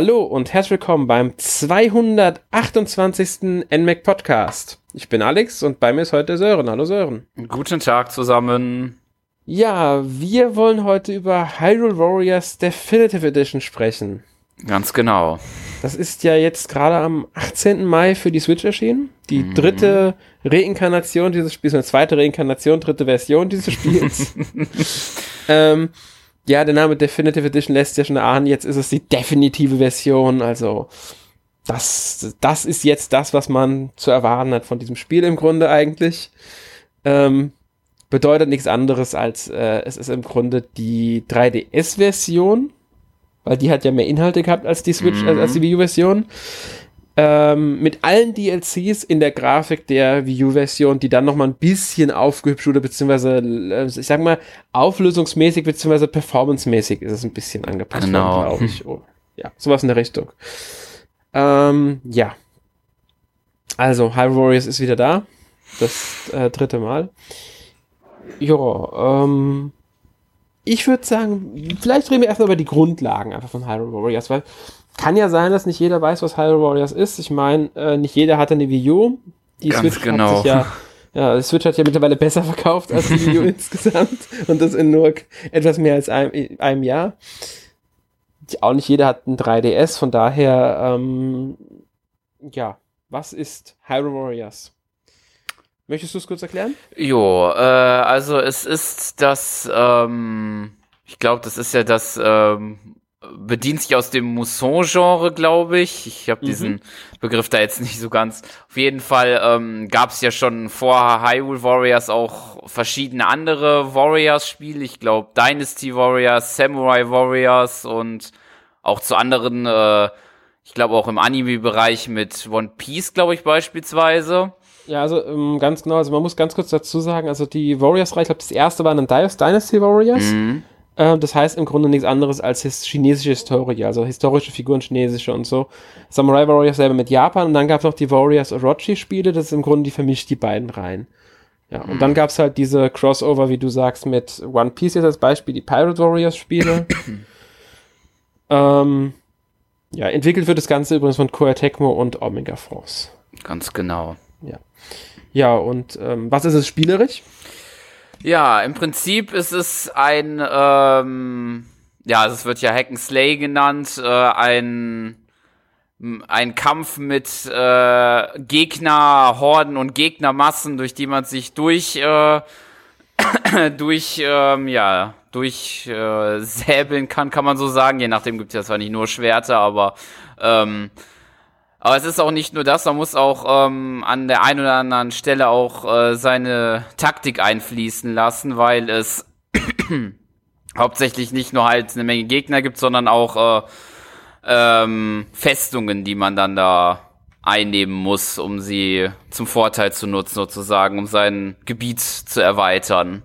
Hallo und herzlich willkommen beim 228. NMAC Podcast. Ich bin Alex und bei mir ist heute Sören. Hallo Sören. Guten Tag zusammen. Ja, wir wollen heute über Hyrule Warriors Definitive Edition sprechen. Ganz genau. Das ist ja jetzt gerade am 18. Mai für die Switch erschienen. Die mhm. dritte Reinkarnation dieses Spiels, eine zweite Reinkarnation, dritte Version dieses Spiels. ähm, ja, der Name Definitive Edition lässt ja schon ahnen, jetzt ist es die definitive Version, also das, das ist jetzt das, was man zu erwarten hat von diesem Spiel im Grunde eigentlich. Ähm, bedeutet nichts anderes als, äh, es ist im Grunde die 3DS-Version, weil die hat ja mehr Inhalte gehabt als die Switch, mhm. als die Wii U-Version ähm, mit allen DLCs in der Grafik der Wii U-Version, die dann nochmal ein bisschen aufgehübscht wurde, beziehungsweise, äh, ich sag mal, auflösungsmäßig, beziehungsweise performancemäßig ist es ein bisschen angepasst genau. glaube ich. Oh, ja, sowas in der Richtung. Ähm, ja. Also, Hyrule Warriors ist wieder da. Das äh, dritte Mal. Ja, ähm, ich würde sagen, vielleicht reden wir erstmal über die Grundlagen einfach von Hyrule Warriors, weil kann ja sein, dass nicht jeder weiß, was Hyrule Warriors ist. Ich meine, äh, nicht jeder hatte eine Wii U. Die Ganz Switch genau. hat sich ja, ja, die Switch hat ja mittlerweile besser verkauft als die Wii U insgesamt. Und das in nur etwas mehr als einem, einem Jahr. Auch nicht jeder hat ein 3DS, von daher, ähm, ja, was ist Hyrule Warriors? Möchtest du es kurz erklären? Jo, äh, also es ist das, ähm, ich glaube, das ist ja das ähm, bedient sich aus dem Mousson-Genre, glaube ich. Ich habe mhm. diesen Begriff da jetzt nicht so ganz. Auf jeden Fall ähm, gab es ja schon vor Hyrule Warriors auch verschiedene andere Warriors-Spiele. Ich glaube Dynasty Warriors, Samurai Warriors und auch zu anderen, äh, ich glaube auch im Anime-Bereich mit One Piece, glaube ich beispielsweise. Ja, also ähm, ganz genau, also man muss ganz kurz dazu sagen, also die Warriors-Reihe, ich glaube das erste war dann Dynasty Warriors. Mhm. Äh, das heißt im Grunde nichts anderes als his chinesische Historie, also historische Figuren, chinesische und so. Samurai Warriors selber mit Japan und dann gab es noch die Warriors Orochi-Spiele, das ist im Grunde, die vermischt die beiden rein. Ja, und mhm. dann gab es halt diese Crossover, wie du sagst, mit One Piece jetzt als Beispiel, die Pirate Warriors-Spiele. ähm, ja, entwickelt wird das Ganze übrigens von Koei Tecmo und Omega Force. Ganz genau. Ja. Ja, und ähm, was ist es spielerisch? Ja, im Prinzip ist es ein, ähm, ja, es wird ja Hack and Slay genannt, äh, ein ein Kampf mit äh, Gegnerhorden und Gegnermassen, durch die man sich durch äh, durch ähm, ja durch äh, säbeln kann, kann man so sagen. Je nachdem gibt es ja zwar nicht nur Schwerter, aber ähm, aber es ist auch nicht nur das, man muss auch ähm, an der einen oder anderen Stelle auch äh, seine Taktik einfließen lassen, weil es hauptsächlich nicht nur halt eine Menge Gegner gibt, sondern auch äh, ähm, Festungen, die man dann da einnehmen muss, um sie zum Vorteil zu nutzen, sozusagen, um sein Gebiet zu erweitern.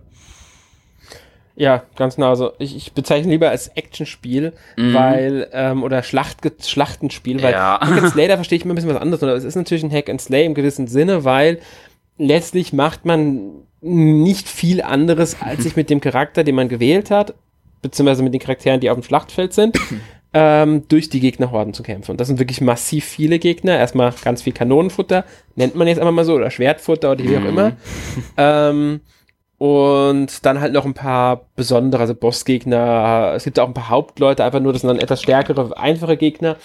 Ja, ganz genau. Also ich, ich bezeichne lieber als Actionspiel, mhm. weil, ähm, oder Schlacht, Schlachtenspiel, weil ja. Hack and Slay, da verstehe ich immer ein bisschen was anderes. Oder es ist natürlich ein Hack and Slay im gewissen Sinne, weil letztlich macht man nicht viel anderes, als sich mit dem Charakter, den man gewählt hat, beziehungsweise mit den Charakteren, die auf dem Schlachtfeld sind, ähm, durch die Gegnerhorden zu kämpfen. Und das sind wirklich massiv viele Gegner. Erstmal ganz viel Kanonenfutter, nennt man jetzt einfach mal so, oder Schwertfutter oder wie auch mhm. immer. ähm, und dann halt noch ein paar besondere, also Bossgegner. Es gibt auch ein paar Hauptleute, einfach nur, das sind dann etwas stärkere, einfache Gegner.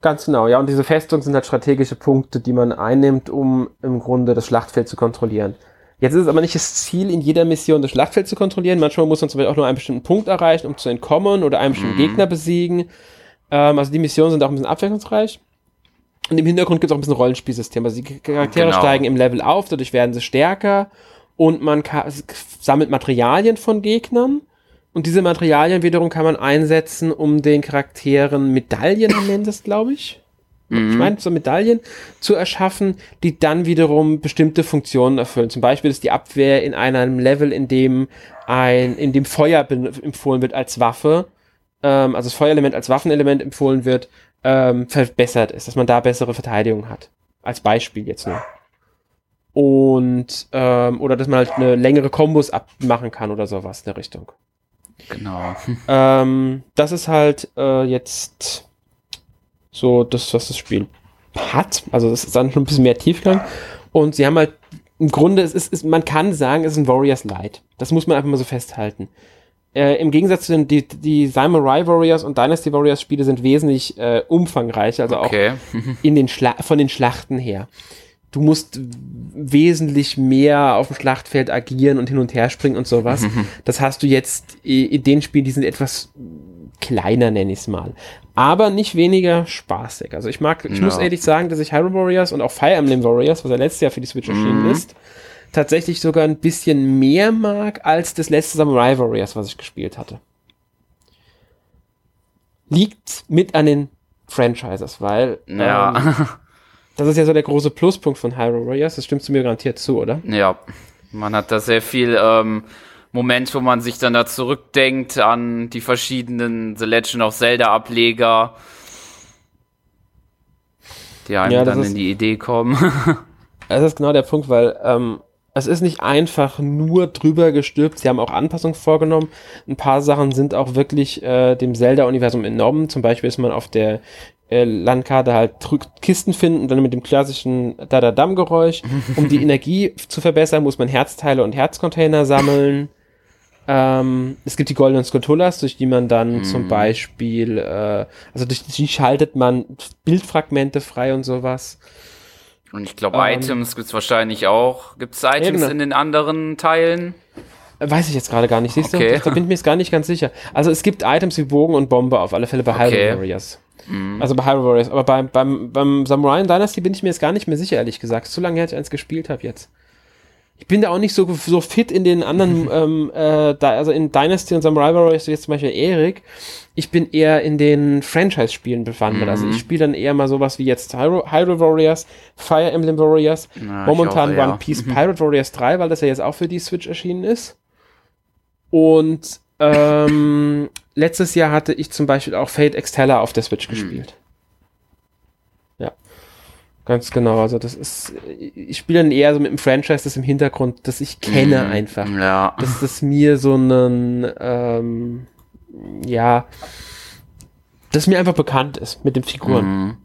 Ganz genau, ja. Und diese Festungen sind halt strategische Punkte, die man einnimmt, um im Grunde das Schlachtfeld zu kontrollieren. Jetzt ist es aber nicht das Ziel, in jeder Mission das Schlachtfeld zu kontrollieren. Manchmal muss man zum Beispiel auch nur einen bestimmten Punkt erreichen, um zu entkommen oder einen bestimmten mhm. Gegner besiegen. Ähm, also die Missionen sind auch ein bisschen abwechslungsreich. Und im Hintergrund gibt es auch ein bisschen Rollenspielsystem. Also die Charaktere genau. steigen im Level auf, dadurch werden sie stärker und man sammelt Materialien von Gegnern und diese Materialien wiederum kann man einsetzen, um den Charakteren Medaillen, nennt es glaube ich. Mhm. Ich meine, so Medaillen zu erschaffen, die dann wiederum bestimmte Funktionen erfüllen. Zum Beispiel ist die Abwehr in einem Level, in dem ein, in dem Feuer empfohlen wird als Waffe, ähm, also das Feuerelement als Waffenelement empfohlen wird, ähm, verbessert ist, dass man da bessere Verteidigung hat. Als Beispiel jetzt nur und ähm, oder dass man halt eine längere Kombos abmachen kann oder sowas in der Richtung. Genau. Ähm, das ist halt äh, jetzt so das, was das Spiel hat. Also das ist dann schon ein bisschen mehr Tiefgang. Und sie haben halt im Grunde, es ist, es, man kann sagen, es ist ein Warriors Light. Das muss man einfach mal so festhalten. Äh, Im Gegensatz zu den die, die Samurai Warriors und Dynasty Warriors Spiele sind wesentlich äh, umfangreicher, also okay. auch in den Schla von den Schlachten her. Du musst wesentlich mehr auf dem Schlachtfeld agieren und hin und her springen und sowas. Das hast du jetzt in den Spielen, die sind etwas kleiner, nenne ich es mal. Aber nicht weniger spaßig. Also ich mag, ich ja. muss ehrlich sagen, dass ich Hyrule Warriors und auch Fire Emblem Warriors, was ja letztes Jahr für die Switch erschienen mhm. ist, tatsächlich sogar ein bisschen mehr mag als das letzte Samurai Warriors, was ich gespielt hatte. Liegt mit an den Franchises, weil ja. ähm, das ist ja so der große Pluspunkt von Hyrule Warriors. Das stimmst du mir garantiert zu, oder? Ja, man hat da sehr viel ähm, Moment, wo man sich dann da zurückdenkt an die verschiedenen The Legend of Zelda Ableger, die einem ja, dann ist, in die Idee kommen. das ist genau der Punkt, weil ähm, es ist nicht einfach nur drüber gestülpt. Sie haben auch Anpassungen vorgenommen. Ein paar Sachen sind auch wirklich äh, dem Zelda-Universum enorm. Zum Beispiel ist man auf der äh, Landkarte halt Kisten finden dann mit dem klassischen Dadadam-Geräusch. Um die Energie zu verbessern, muss man Herzteile und Herzcontainer sammeln. Ähm, es gibt die goldenen Skulpturas, durch die man dann mm. zum Beispiel, äh, also durch die schaltet man Bildfragmente frei und sowas. Und ich glaube, ähm, Items gibt es wahrscheinlich auch. Gibt es Items eben. in den anderen Teilen? Weiß ich jetzt gerade gar nicht. Siehst okay. du? Da bin ich mir jetzt gar nicht ganz sicher. Also es gibt Items wie Bogen und Bombe auf alle Fälle bei okay. Hyrule Warriors. Mm. Also bei Hyrule Warriors. Aber beim, beim, beim Samurai Dynasty bin ich mir jetzt gar nicht mehr sicher, ehrlich gesagt. So lange her, ich eins gespielt habe jetzt ich bin da auch nicht so, so fit in den anderen, ähm, äh, da, also in Dynasty und Samurai Warriors, wie jetzt zum Beispiel Erik. Ich bin eher in den Franchise-Spielen bewandert. Mhm. Also ich mhm. spiele dann eher mal sowas wie jetzt Hyrule, Hyrule Warriors, Fire Emblem Warriors, Na, momentan auch, ja. One Piece mhm. Pirate Warriors 3, weil das ja jetzt auch für die Switch erschienen ist. Und ähm, letztes Jahr hatte ich zum Beispiel auch Fate Extella auf der Switch mhm. gespielt. Ganz genau, also das ist, ich spiele dann eher so mit einem Franchise, das im Hintergrund, das ich kenne mm, einfach. Ja. Dass das mir so einen, ähm, ja, das mir einfach bekannt ist mit den Figuren. Mm.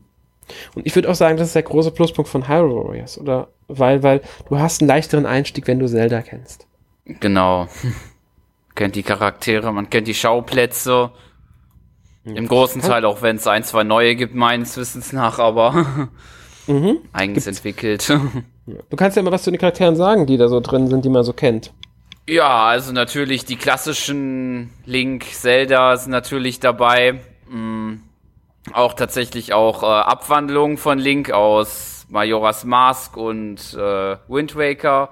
Und ich würde auch sagen, das ist der große Pluspunkt von Hyrule Warriors, oder? Weil, weil du hast einen leichteren Einstieg, wenn du Zelda kennst. Genau. Kennt die Charaktere, man kennt die Schauplätze. Im großen Teil, auch wenn es ein, zwei neue gibt, meines Wissens nach, aber mhm. eigens Gibt's. entwickelt. Du kannst ja mal was zu den Charakteren sagen, die da so drin sind, die man so kennt. Ja, also natürlich die klassischen Link, Zelda sind natürlich dabei. Mhm. Auch tatsächlich auch äh, Abwandlungen von Link aus Majora's Mask und äh, Wind Waker.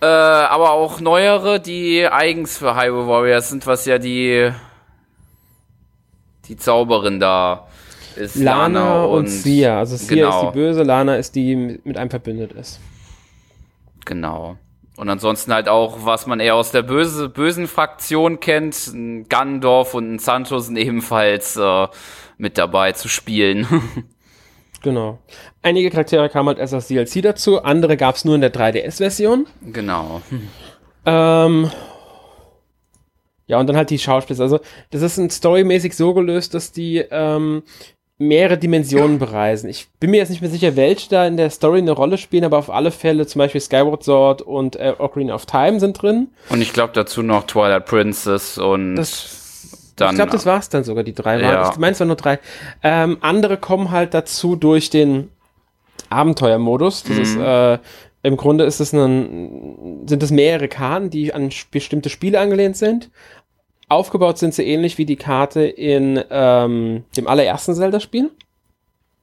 Äh, aber auch neuere, die eigens für Hyrule Warriors sind, was ja die die Zauberin da ist Lana, Lana und, und Sia. Also Sia genau. ist die Böse, Lana ist die, die mit einem verbündet ist. Genau. Und ansonsten halt auch, was man eher aus der böse, bösen Fraktion kennt, ein Gandorf und ein Santos sind ebenfalls äh, mit dabei zu spielen. genau. Einige Charaktere kamen halt erst als DLC dazu, andere gab es nur in der 3DS-Version. Genau. Ähm, ja, und dann halt die Schauspieler. Also, das ist ein storymäßig so gelöst, dass die ähm, mehrere Dimensionen bereisen. Ich bin mir jetzt nicht mehr sicher, welche da in der Story eine Rolle spielen, aber auf alle Fälle zum Beispiel Skyward Sword und äh, Ocarina of Time sind drin. Und ich glaube dazu noch Twilight Princess und das, dann. Ich glaube, das war's dann sogar, die drei waren. Ja. Ich meine, es waren nur drei. Ähm, andere kommen halt dazu durch den Abenteuermodus. Das mhm. ist äh, im Grunde ist es ein, sind es mehrere Karten, die an bestimmte Spiele angelehnt sind. Aufgebaut sind sie ähnlich wie die Karte in ähm, dem allerersten Zelda-Spiel.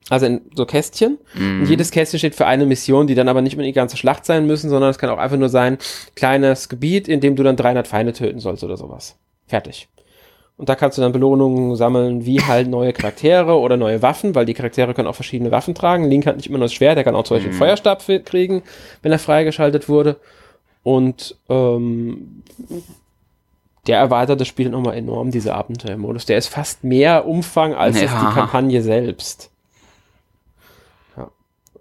Also in so Kästchen. Mhm. Und jedes Kästchen steht für eine Mission, die dann aber nicht mehr die ganze Schlacht sein müssen, sondern es kann auch einfach nur sein, kleines Gebiet, in dem du dann 300 Feinde töten sollst oder sowas. Fertig. Und da kannst du dann Belohnungen sammeln, wie halt neue Charaktere oder neue Waffen, weil die Charaktere können auch verschiedene Waffen tragen. Link hat nicht immer nur das Schwert, der kann auch zum Beispiel einen mhm. Feuerstab kriegen, wenn er freigeschaltet wurde. Und ähm, der erweitert das Spiel nochmal enorm, dieser Abenteuermodus. Der ist fast mehr Umfang als ja. die Kampagne selbst. Ja.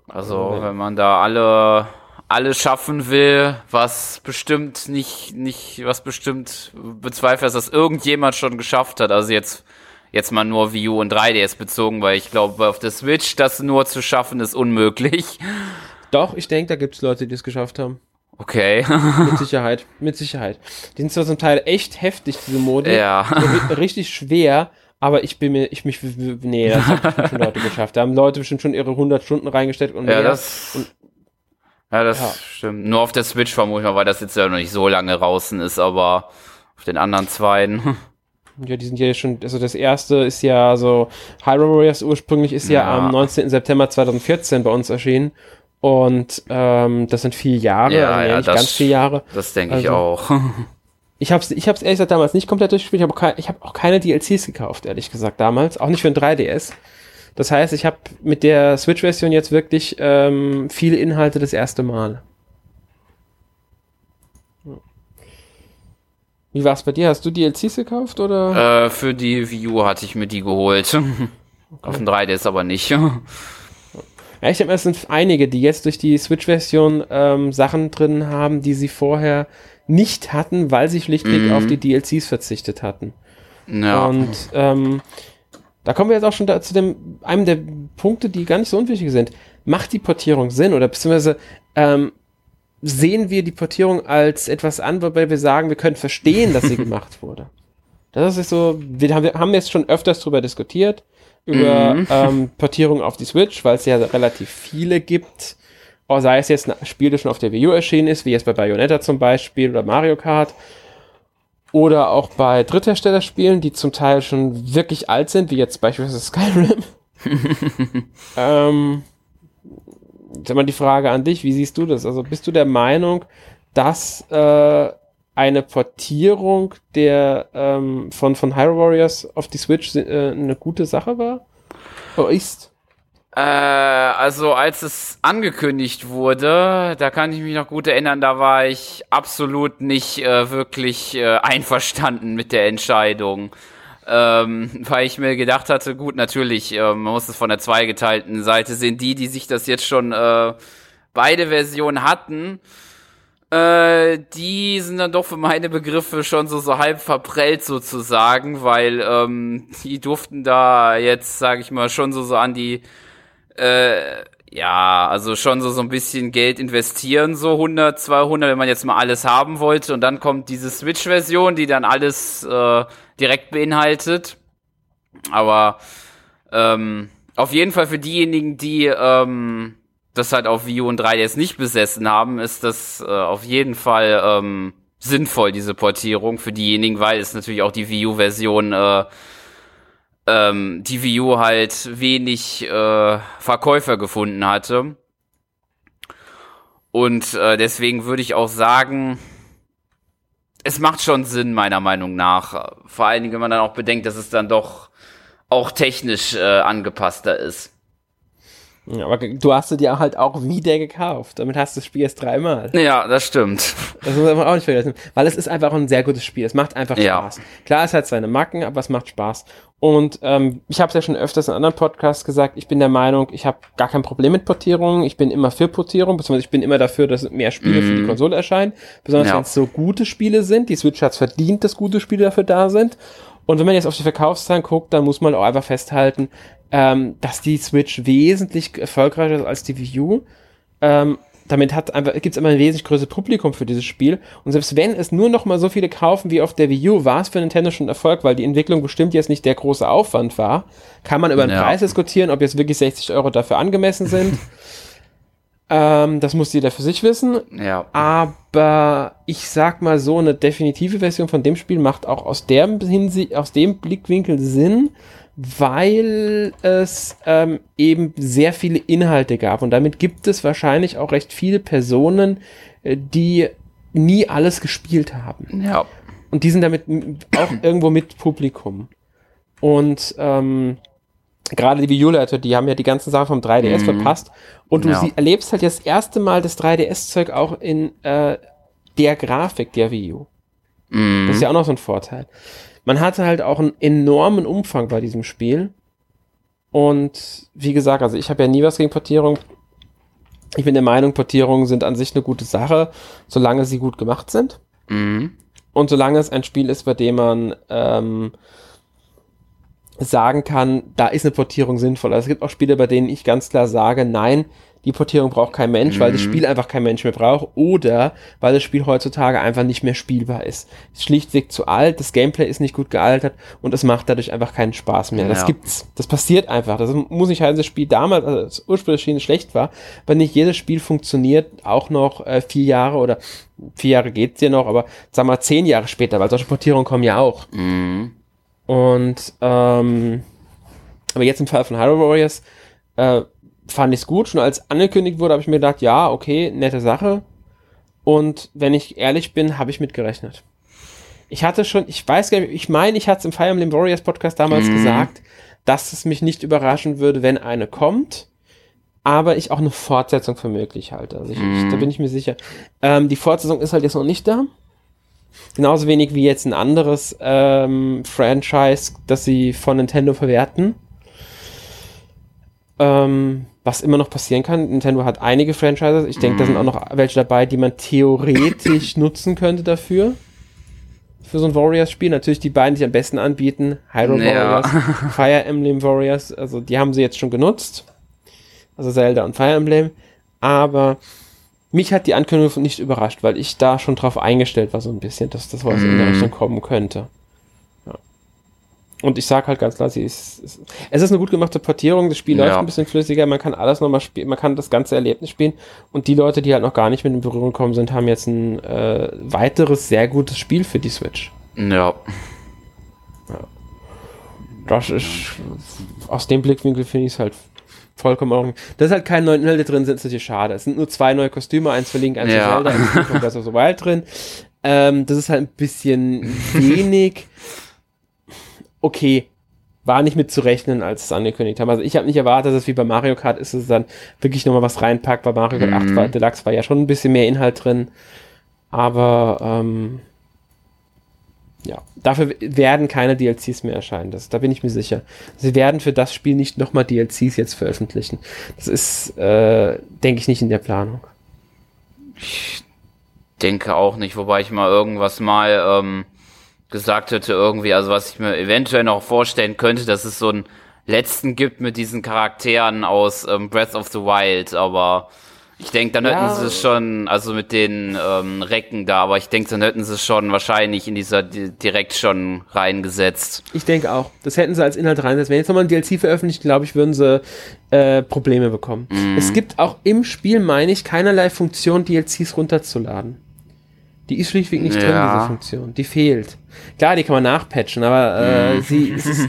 Also, wenn man da alle alles schaffen will, was bestimmt nicht, nicht, was bestimmt bezweifelt, dass das irgendjemand schon geschafft hat. Also jetzt, jetzt mal nur Wii U und 3DS bezogen, weil ich glaube, auf der Switch das nur zu schaffen ist unmöglich. Doch, ich denke, da gibt es Leute, die es geschafft haben. Okay. mit Sicherheit, mit Sicherheit. Die sind zwar zum Teil echt heftig, diese Modi. Ja. Richtig schwer, aber ich bin mir, ich mich, nee, das haben schon Leute geschafft. Da haben Leute bestimmt schon ihre 100 Stunden reingesteckt und ja, und, ja, das ja. stimmt. Nur auf der Switch vermute ich mal, weil das jetzt ja noch nicht so lange draußen ist, aber auf den anderen zweien. Ja, die sind ja schon, also das erste ist ja so, Hyrule Warriors ursprünglich ist ja, ja am 19. September 2014 bei uns erschienen und ähm, das sind vier Jahre, ja, also ja, nicht das, ganz vier Jahre. Das denke also, ich auch. Ich habe es ich hab's ehrlich gesagt damals nicht komplett durchgespielt, ich habe hab auch keine DLCs gekauft, ehrlich gesagt, damals. Auch nicht für ein 3DS. Das heißt, ich habe mit der Switch-Version jetzt wirklich ähm, viele Inhalte das erste Mal. Wie war es bei dir? Hast du DLCs gekauft oder? Äh, für die Wii U hatte ich mir die geholt. Okay. Auf dem 3DS aber nicht. Ja, ich denke, es sind einige, die jetzt durch die Switch-Version ähm, Sachen drin haben, die sie vorher nicht hatten, weil sie schlichtweg mhm. auf die DLCs verzichtet hatten. Ja. Und ähm, da kommen wir jetzt auch schon da, zu dem, einem der Punkte, die gar nicht so unwichtig sind. Macht die Portierung Sinn oder beziehungsweise ähm, sehen wir die Portierung als etwas an, wobei wir sagen, wir können verstehen, dass sie gemacht wurde. Das ist so, wir haben, wir haben jetzt schon öfters darüber diskutiert über mhm. ähm, Portierung auf die Switch, weil es ja relativ viele gibt. Auch sei es jetzt ein Spiel, das schon auf der Wii U erschienen ist, wie jetzt bei Bayonetta zum Beispiel oder Mario Kart. Oder auch bei Drittherstellerspielen, die zum Teil schon wirklich alt sind, wie jetzt beispielsweise Skyrim. ähm, jetzt mal die Frage an dich, wie siehst du das? Also bist du der Meinung, dass äh, eine Portierung der ähm, von, von Hyrule Warriors auf die Switch äh, eine gute Sache war? Oder ist? Äh, also als es angekündigt wurde, da kann ich mich noch gut erinnern, da war ich absolut nicht äh, wirklich äh, einverstanden mit der Entscheidung. Ähm, weil ich mir gedacht hatte, gut, natürlich, äh, man muss es von der zweigeteilten Seite sehen, die, die sich das jetzt schon äh, beide Versionen hatten, äh, die sind dann doch für meine Begriffe schon so, so halb verprellt sozusagen, weil ähm, die durften da jetzt, sage ich mal, schon so, so an die, äh, ja, also schon so, so ein bisschen Geld investieren, so 100, 200, wenn man jetzt mal alles haben wollte. Und dann kommt diese Switch-Version, die dann alles äh, direkt beinhaltet. Aber ähm, auf jeden Fall für diejenigen, die ähm, das halt auf Wii U und 3DS nicht besessen haben, ist das äh, auf jeden Fall ähm, sinnvoll, diese Portierung für diejenigen, weil es natürlich auch die Wii U-Version, äh, ähm, die Wii U halt wenig äh, Verkäufer gefunden hatte. Und äh, deswegen würde ich auch sagen, es macht schon Sinn, meiner Meinung nach. Vor allen Dingen, wenn man dann auch bedenkt, dass es dann doch auch technisch äh, angepasster ist. Ja, aber du hast du dir halt auch wieder gekauft. Damit hast du das Spiel jetzt dreimal. Ja, das stimmt. Das muss man auch nicht vergessen. Weil es ist einfach ein sehr gutes Spiel. Es macht einfach Spaß. Ja. Klar, es hat seine Macken, aber es macht Spaß. Und ähm, ich habe es ja schon öfters in anderen Podcasts gesagt, ich bin der Meinung, ich habe gar kein Problem mit Portierungen. Ich bin immer für Portierung, beziehungsweise ich bin immer dafür, dass mehr Spiele mm. für die mhm. Konsole erscheinen. Besonders ja. wenn es so gute Spiele sind. Die Switch hat es verdient, dass gute Spiele dafür da sind. Und wenn man jetzt auf die Verkaufszahlen guckt, dann muss man auch einfach festhalten, ähm, dass die Switch wesentlich erfolgreicher ist als die Wii U. Ähm, damit hat einfach, gibt es immer ein wesentlich größeres Publikum für dieses Spiel. Und selbst wenn es nur noch mal so viele kaufen wie auf der Wii U, war es für Nintendo schon ein Erfolg, weil die Entwicklung bestimmt jetzt nicht der große Aufwand war. Kann man über den ja. Preis diskutieren, ob jetzt wirklich 60 Euro dafür angemessen sind. ähm, das muss jeder für sich wissen. Ja. Aber ich sag mal so, eine definitive Version von dem Spiel macht auch aus dem, Hinsicht, aus dem Blickwinkel Sinn, weil es ähm, eben sehr viele Inhalte gab. Und damit gibt es wahrscheinlich auch recht viele Personen, äh, die nie alles gespielt haben. Ja. Und die sind damit auch irgendwo mit Publikum. Und ähm, gerade die Wii U-Leute, die haben ja die ganzen Sachen vom 3DS mhm. verpasst. Und du ja. sie, erlebst halt das erste Mal das 3DS-Zeug auch in äh, der Grafik der Wii U. Mhm. Das ist ja auch noch so ein Vorteil man hatte halt auch einen enormen Umfang bei diesem Spiel. Und wie gesagt, also ich habe ja nie was gegen Portierung. Ich bin der Meinung, Portierungen sind an sich eine gute Sache, solange sie gut gemacht sind. Mhm. Und solange es ein Spiel ist, bei dem man ähm, sagen kann, da ist eine Portierung sinnvoll. Also es gibt auch Spiele, bei denen ich ganz klar sage, nein, die Portierung braucht kein Mensch, mhm. weil das mhm. Spiel einfach kein Mensch mehr braucht oder weil das Spiel heutzutage einfach nicht mehr spielbar ist. Es ist schlichtweg zu alt, das Gameplay ist nicht gut gealtert und es macht dadurch einfach keinen Spaß mehr. Ja. Das gibt's. Das passiert einfach. Das muss nicht heißen, das Spiel damals, also das ursprüngliche schlecht war, weil nicht jedes Spiel funktioniert auch noch äh, vier Jahre oder vier Jahre geht's ja noch, aber sagen wir mal zehn Jahre später, weil solche Portierungen kommen ja auch. Mhm. Und ähm, aber jetzt im Fall von Hyrule Warriors äh, fand ich es gut. Schon als angekündigt wurde, habe ich mir gedacht, ja, okay, nette Sache. Und wenn ich ehrlich bin, habe ich mitgerechnet. Ich hatte schon, ich weiß gar nicht, ich meine, ich hatte es im Fire Emblem Warriors Podcast damals mhm. gesagt, dass es mich nicht überraschen würde, wenn eine kommt, aber ich auch eine Fortsetzung für möglich halte. Also ich, mhm. ich, da bin ich mir sicher. Ähm, die Fortsetzung ist halt jetzt noch nicht da. Genauso wenig wie jetzt ein anderes ähm, Franchise, das sie von Nintendo verwerten. Ähm, was immer noch passieren kann. Nintendo hat einige Franchises. Ich denke, da sind auch noch welche dabei, die man theoretisch nutzen könnte dafür. Für so ein Warriors-Spiel. Natürlich die beiden, die sich am besten anbieten. Hyrule ja. Warriors, Fire Emblem Warriors. Also die haben sie jetzt schon genutzt. Also Zelda und Fire Emblem. Aber mich hat die Ankündigung nicht überrascht, weil ich da schon drauf eingestellt war, so ein bisschen, dass das was in der mhm. Richtung kommen könnte. Und ich sag halt ganz klar, sie ist, ist, es ist eine gut gemachte Portierung, das Spiel ja. läuft ein bisschen flüssiger, man kann alles nochmal spielen, man kann das ganze Erlebnis spielen und die Leute, die halt noch gar nicht mit in Berührung gekommen sind, haben jetzt ein äh, weiteres sehr gutes Spiel für die Switch. Ja. ja. Das ist, aus dem Blickwinkel finde ich es halt vollkommen ordentlich. Dass halt keine neuen Inhalte drin sind, ist natürlich schade. Es sind nur zwei neue Kostüme, eins für Link, eins für ja. Zelda, eins für Breath of the Wild drin. Ähm, das ist halt ein bisschen wenig. Okay, war nicht mit zu rechnen, als es angekündigt haben. Also ich habe nicht erwartet, dass es wie bei Mario Kart ist, dass es dann wirklich nochmal was reinpackt. Bei Mario Kart mhm. 8 war, Deluxe war ja schon ein bisschen mehr Inhalt drin. Aber ähm, ja, dafür werden keine DLCs mehr erscheinen. Das, da bin ich mir sicher. Sie werden für das Spiel nicht nochmal DLCs jetzt veröffentlichen. Das ist, äh, denke ich, nicht in der Planung. Ich denke auch nicht, wobei ich mal irgendwas mal ähm, gesagt hätte, irgendwie, also was ich mir eventuell noch vorstellen könnte, dass es so einen letzten gibt mit diesen Charakteren aus ähm, Breath of the Wild, aber ich denke, dann ja. hätten sie es schon, also mit den ähm, Recken da, aber ich denke, dann hätten sie es schon wahrscheinlich in dieser direkt schon reingesetzt. Ich denke auch. Das hätten sie als Inhalt reingesetzt. Wenn jetzt nochmal ein DLC veröffentlicht, glaube ich, würden sie äh, Probleme bekommen. Mm. Es gibt auch im Spiel, meine ich, keinerlei Funktion, DLCs runterzuladen. Die ist schlichtweg nicht ja. drin, diese Funktion. Die fehlt. Klar, die kann man nachpatchen, aber äh, mm. sie ist,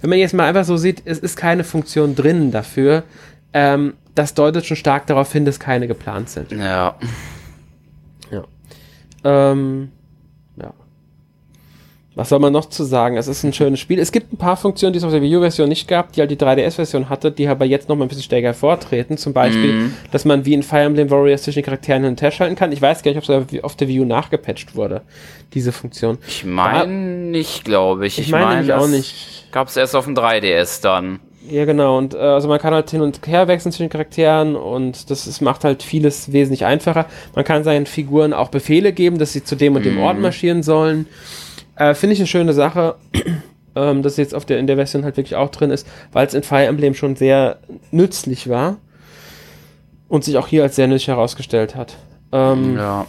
wenn man jetzt mal einfach so sieht, es ist keine Funktion drin dafür. Ähm, das deutet schon stark darauf hin, dass keine geplant sind. Ja. Ja. Ähm. Was soll man noch zu sagen? Es ist ein schönes Spiel. Es gibt ein paar Funktionen, die es auf der Wii U-Version nicht gab, die halt die 3DS-Version hatte, die aber jetzt noch mal ein bisschen stärker hervortreten. Zum Beispiel, mm. dass man wie in Fire Emblem Warriors zwischen den Charakteren hin und her schalten kann. Ich weiß gar nicht, ob es auf der Wii U nachgepatcht wurde, diese Funktion. Ich meine nicht, glaube ich. Ich, ich meine mein, auch nicht. Gab es erst auf dem 3DS dann. Ja, genau. Und äh, also man kann halt hin und her wechseln zwischen den Charakteren und das ist, macht halt vieles wesentlich einfacher. Man kann seinen Figuren auch Befehle geben, dass sie zu dem und dem Ort mhm. marschieren sollen. Äh, Finde ich eine schöne Sache, ähm, dass jetzt auf der, in der Version halt wirklich auch drin ist, weil es in Fire Emblem schon sehr nützlich war und sich auch hier als sehr nützlich herausgestellt hat. Ähm, ja.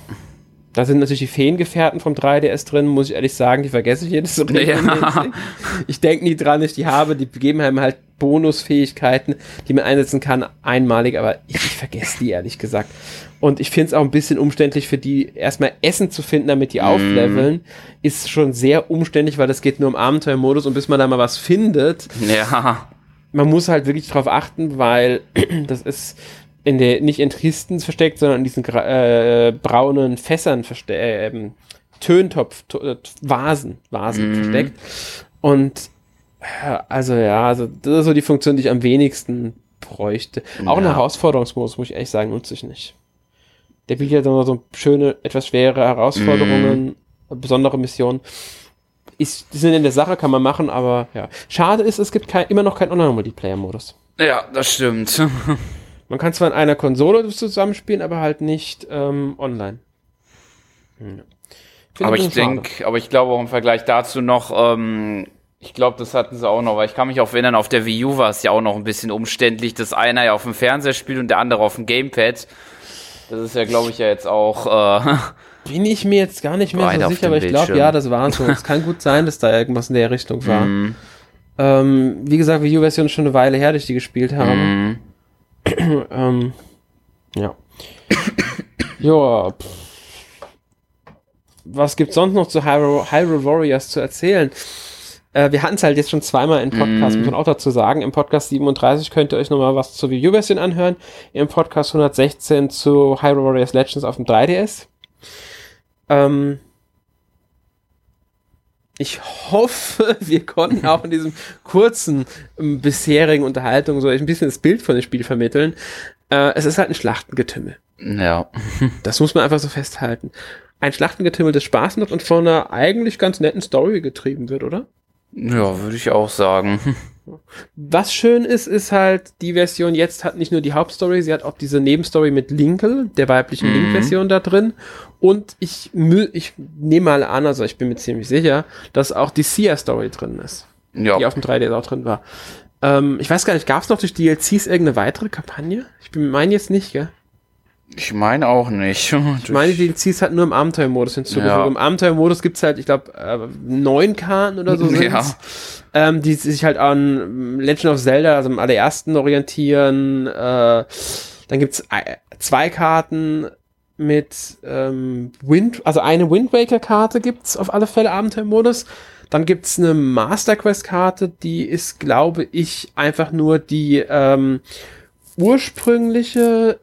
Da sind natürlich die Feengefährten vom 3DS drin, muss ich ehrlich sagen, die vergesse ich jedes so ja. Ich denke nie dran, ich die habe. Die geben einem halt Bonusfähigkeiten, die man einsetzen kann, einmalig, aber ich, ich vergesse die ehrlich gesagt. Und ich finde es auch ein bisschen umständlich für die, erstmal Essen zu finden, damit die mm. aufleveln, ist schon sehr umständlich, weil das geht nur im Abenteuermodus und bis man da mal was findet. Ja. Man muss halt wirklich drauf achten, weil das ist in der, nicht in Tristens versteckt, sondern in diesen äh, braunen Fässern versteckt, äh, ähm, Töntopf, äh, Vasen, Vasen mm. versteckt. Und also ja, also das ist so die Funktion, die ich am wenigsten bräuchte. Auch ja. ein Herausforderungsmodus, muss ich ehrlich sagen, nutze ich nicht. Der bietet ja so schöne, etwas schwere Herausforderungen, mm. besondere Missionen. Ist, die sind in der Sache, kann man machen, aber ja. Schade ist, es gibt kein, immer noch keinen Online-Multiplayer-Modus. Ja, das stimmt. Man kann zwar in einer Konsole zusammenspielen, aber halt nicht ähm, online. Hm. Aber ich denke, aber ich glaube auch im Vergleich dazu noch, ähm, ich glaube, das hatten sie auch noch, weil ich kann mich auch erinnern, auf der Wii U war es ja auch noch ein bisschen umständlich, dass einer ja auf dem Fernseher spielt und der andere auf dem Gamepad. Das ist ja, glaube ich, ja jetzt auch. Äh, Bin ich mir jetzt gar nicht mehr so sicher, aber ich glaube, ja, das war so. es kann gut sein, dass da irgendwas in der Richtung war. Mm. Ähm, wie gesagt, Wii U-Version ist schon eine Weile her, dass ich die gespielt habe. Mm. ähm, ja. ja. Was gibt's sonst noch zu Hyrule, Hyrule Warriors zu erzählen? Äh, wir hatten es halt jetzt schon zweimal im Podcast, mm. muss man auch dazu sagen. Im Podcast 37 könnt ihr euch nochmal was zur Wii U-Version anhören. Im Podcast 116 zu Hyrule Warriors Legends auf dem 3DS. Ähm, ich hoffe, wir konnten auch in diesem kurzen ähm, bisherigen Unterhaltung so ein bisschen das Bild von dem Spiel vermitteln. Äh, es ist halt ein Schlachtengetümmel. Ja. das muss man einfach so festhalten. Ein Schlachtengetümmel, das Spaß macht und von einer eigentlich ganz netten Story getrieben wird, oder? Ja, würde ich auch sagen. Was schön ist, ist halt, die Version jetzt hat nicht nur die Hauptstory, sie hat auch diese Nebenstory mit Linkel, der weiblichen mhm. Link-Version da drin. Und ich, ich nehme mal an, also ich bin mir ziemlich sicher, dass auch die Sia-Story drin ist. Ja. Die auf dem 3DS auch drin war. Ähm, ich weiß gar nicht, gab es noch durch DLCs irgendeine weitere Kampagne? Ich meine jetzt nicht, gell? Ich meine auch nicht. ich meine, die DLCs hat nur im Abenteuermodus hinzugefügt. Ja. Im Abenteuermodus gibt es halt, ich glaube, äh, neun Karten oder so. Ja. Ähm, die sich halt an Legend of Zelda, also im allerersten orientieren. Äh, dann gibt's zwei Karten mit ähm, Wind, also eine Wind Waker Karte gibt's auf alle Fälle Abenteuermodus. Dann gibt's eine Master Quest Karte, die ist, glaube ich, einfach nur die ähm, ursprüngliche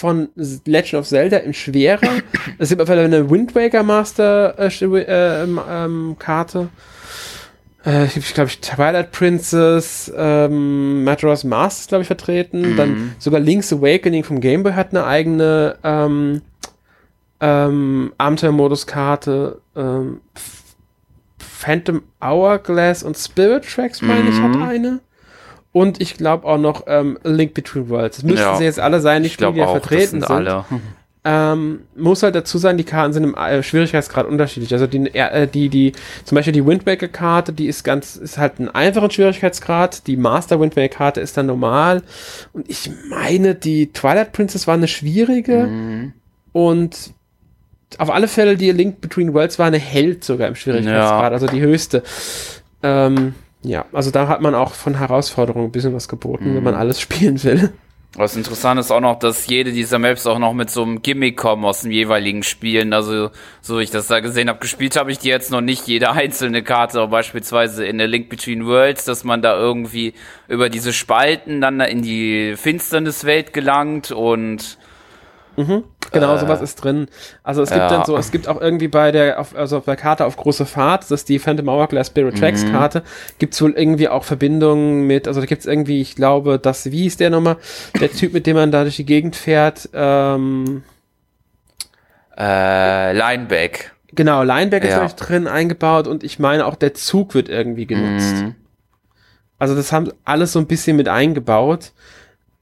von Legend of Zelda in schwerer. Es gibt auf jeden Fall eine Wind Waker Master äh, äh, ähm, ähm, Karte. Äh, ich glaube, ich Twilight Princess, ähm, Majora's Mask ist, glaube ich, vertreten. Mhm. Dann sogar Link's Awakening vom Game Boy hat eine eigene ähm, ähm, Abenteuermodus-Karte. Ähm, Phantom Hourglass und Spirit Tracks, meine mhm. ich, hat mhm. eine. Und ich glaube auch noch ähm, Link Between Worlds. Das müssten ja. sie jetzt alle sein, die Spiele, die ja vertreten sind. Alle. Ähm, muss halt dazu sein, die Karten sind im äh, Schwierigkeitsgrad unterschiedlich. Also die, äh, die, die, zum Beispiel die Windwaker Karte, die ist ganz, ist halt ein einfacher Schwierigkeitsgrad. Die Master Windwaker Karte ist dann normal. Und ich meine, die Twilight Princess war eine schwierige. Mhm. Und auf alle Fälle die Link Between Worlds war eine Held sogar im Schwierigkeitsgrad, ja. also die höchste. Ähm, ja, also da hat man auch von Herausforderungen ein bisschen was geboten, mhm. wenn man alles spielen will. Was interessant ist auch noch, dass jede dieser Maps auch noch mit so einem Gimmick kommen aus dem jeweiligen Spielen. Also, so ich das da gesehen habe, gespielt habe ich die jetzt noch nicht jede einzelne Karte, aber beispielsweise in der Link Between Worlds, dass man da irgendwie über diese Spalten dann in die Finsterniswelt gelangt und Mhm, genau, äh, sowas ist drin. Also es gibt ja. dann so, es gibt auch irgendwie bei der, auf, also auf der Karte auf große Fahrt, das ist die Phantom Hourglass Spirit Tracks mhm. Karte, gibt es wohl irgendwie auch Verbindungen mit, also da gibt es irgendwie, ich glaube, das, wie ist der nochmal? Der Typ, mit dem man da durch die Gegend fährt, ähm, äh, Lineback. Genau, Lineback ja. ist drin eingebaut und ich meine auch der Zug wird irgendwie genutzt. Mhm. Also das haben alles so ein bisschen mit eingebaut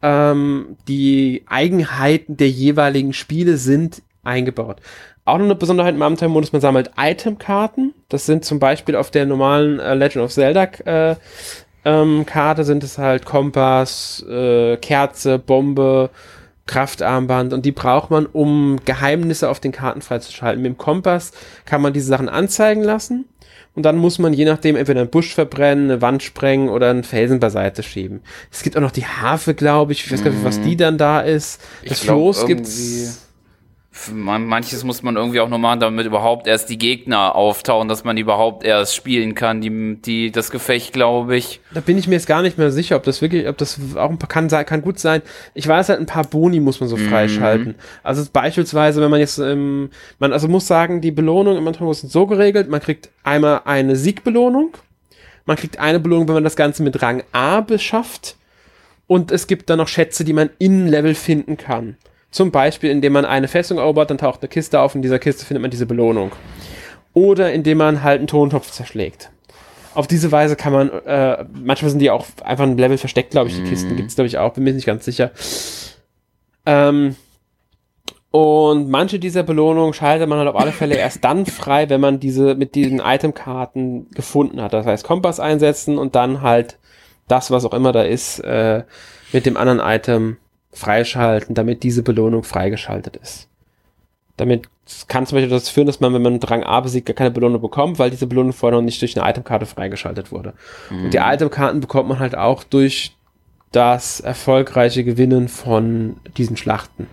ähm, die Eigenheiten der jeweiligen Spiele sind eingebaut. Auch noch eine Besonderheit im Abenteuermodus, man sammelt Itemkarten. Das sind zum Beispiel auf der normalen äh, Legend of Zelda äh, ähm, Karte sind es halt Kompass, äh, Kerze, Bombe, Kraftarmband und die braucht man, um Geheimnisse auf den Karten freizuschalten. Mit dem Kompass kann man diese Sachen anzeigen lassen und dann muss man je nachdem entweder einen Busch verbrennen, eine Wand sprengen oder einen Felsen beiseite schieben. Es gibt auch noch die Harfe, glaube ich. Ich weiß gar nicht, was mhm. die dann da ist. Das Floß gibt's manches muss man irgendwie auch noch machen, damit überhaupt erst die Gegner auftauchen, dass man überhaupt erst spielen kann, die, die, das Gefecht, glaube ich. Da bin ich mir jetzt gar nicht mehr sicher, ob das wirklich, ob das auch ein paar, kann, kann gut sein. Ich weiß halt, ein paar Boni muss man so mhm. freischalten. Also beispielsweise, wenn man jetzt, ähm, man also muss sagen, die Belohnung im Antonus sind so geregelt, man kriegt einmal eine Siegbelohnung, man kriegt eine Belohnung, wenn man das Ganze mit Rang A beschafft und es gibt dann noch Schätze, die man in Level finden kann. Zum Beispiel, indem man eine Festung erobert, dann taucht eine Kiste auf und in dieser Kiste findet man diese Belohnung. Oder indem man halt einen Tontopf zerschlägt. auf diese Weise kann man, äh, manchmal sind die auch einfach ein Level versteckt, glaube ich, die Kisten mhm. gibt es, glaube ich, auch, bin mir nicht ganz sicher. Ähm, und manche dieser Belohnungen schaltet man halt auf alle Fälle erst dann frei, wenn man diese mit diesen Itemkarten gefunden hat. Das heißt, Kompass einsetzen und dann halt das, was auch immer da ist, äh, mit dem anderen Item freischalten, damit diese Belohnung freigeschaltet ist. Damit kann zum Beispiel dazu führen, dass man, wenn man Drang A besiegt, gar keine Belohnung bekommt, weil diese Belohnung vorher noch nicht durch eine Itemkarte freigeschaltet wurde. Mhm. Und die. Itemkarten bekommt man halt auch durch das erfolgreiche Gewinnen von diesen Schlachten.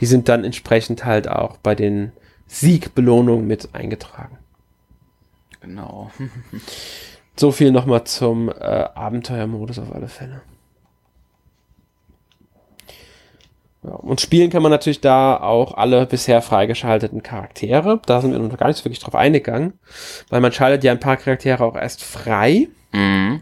Die sind dann entsprechend halt auch bei den Siegbelohnungen mit eingetragen. Genau. so viel nochmal zum äh, Abenteuermodus auf alle Fälle. Ja, und spielen kann man natürlich da auch alle bisher freigeschalteten Charaktere. Da sind wir noch gar nicht so wirklich drauf eingegangen, weil man schaltet ja ein paar Charaktere auch erst frei. Mhm.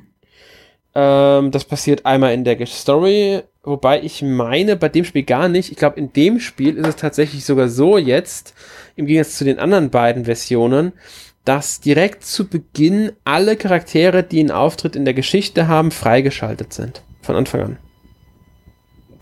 Ähm, das passiert einmal in der Story, wobei ich meine, bei dem Spiel gar nicht. Ich glaube, in dem Spiel ist es tatsächlich sogar so jetzt, im Gegensatz zu den anderen beiden Versionen, dass direkt zu Beginn alle Charaktere, die einen Auftritt in der Geschichte haben, freigeschaltet sind. Von Anfang an.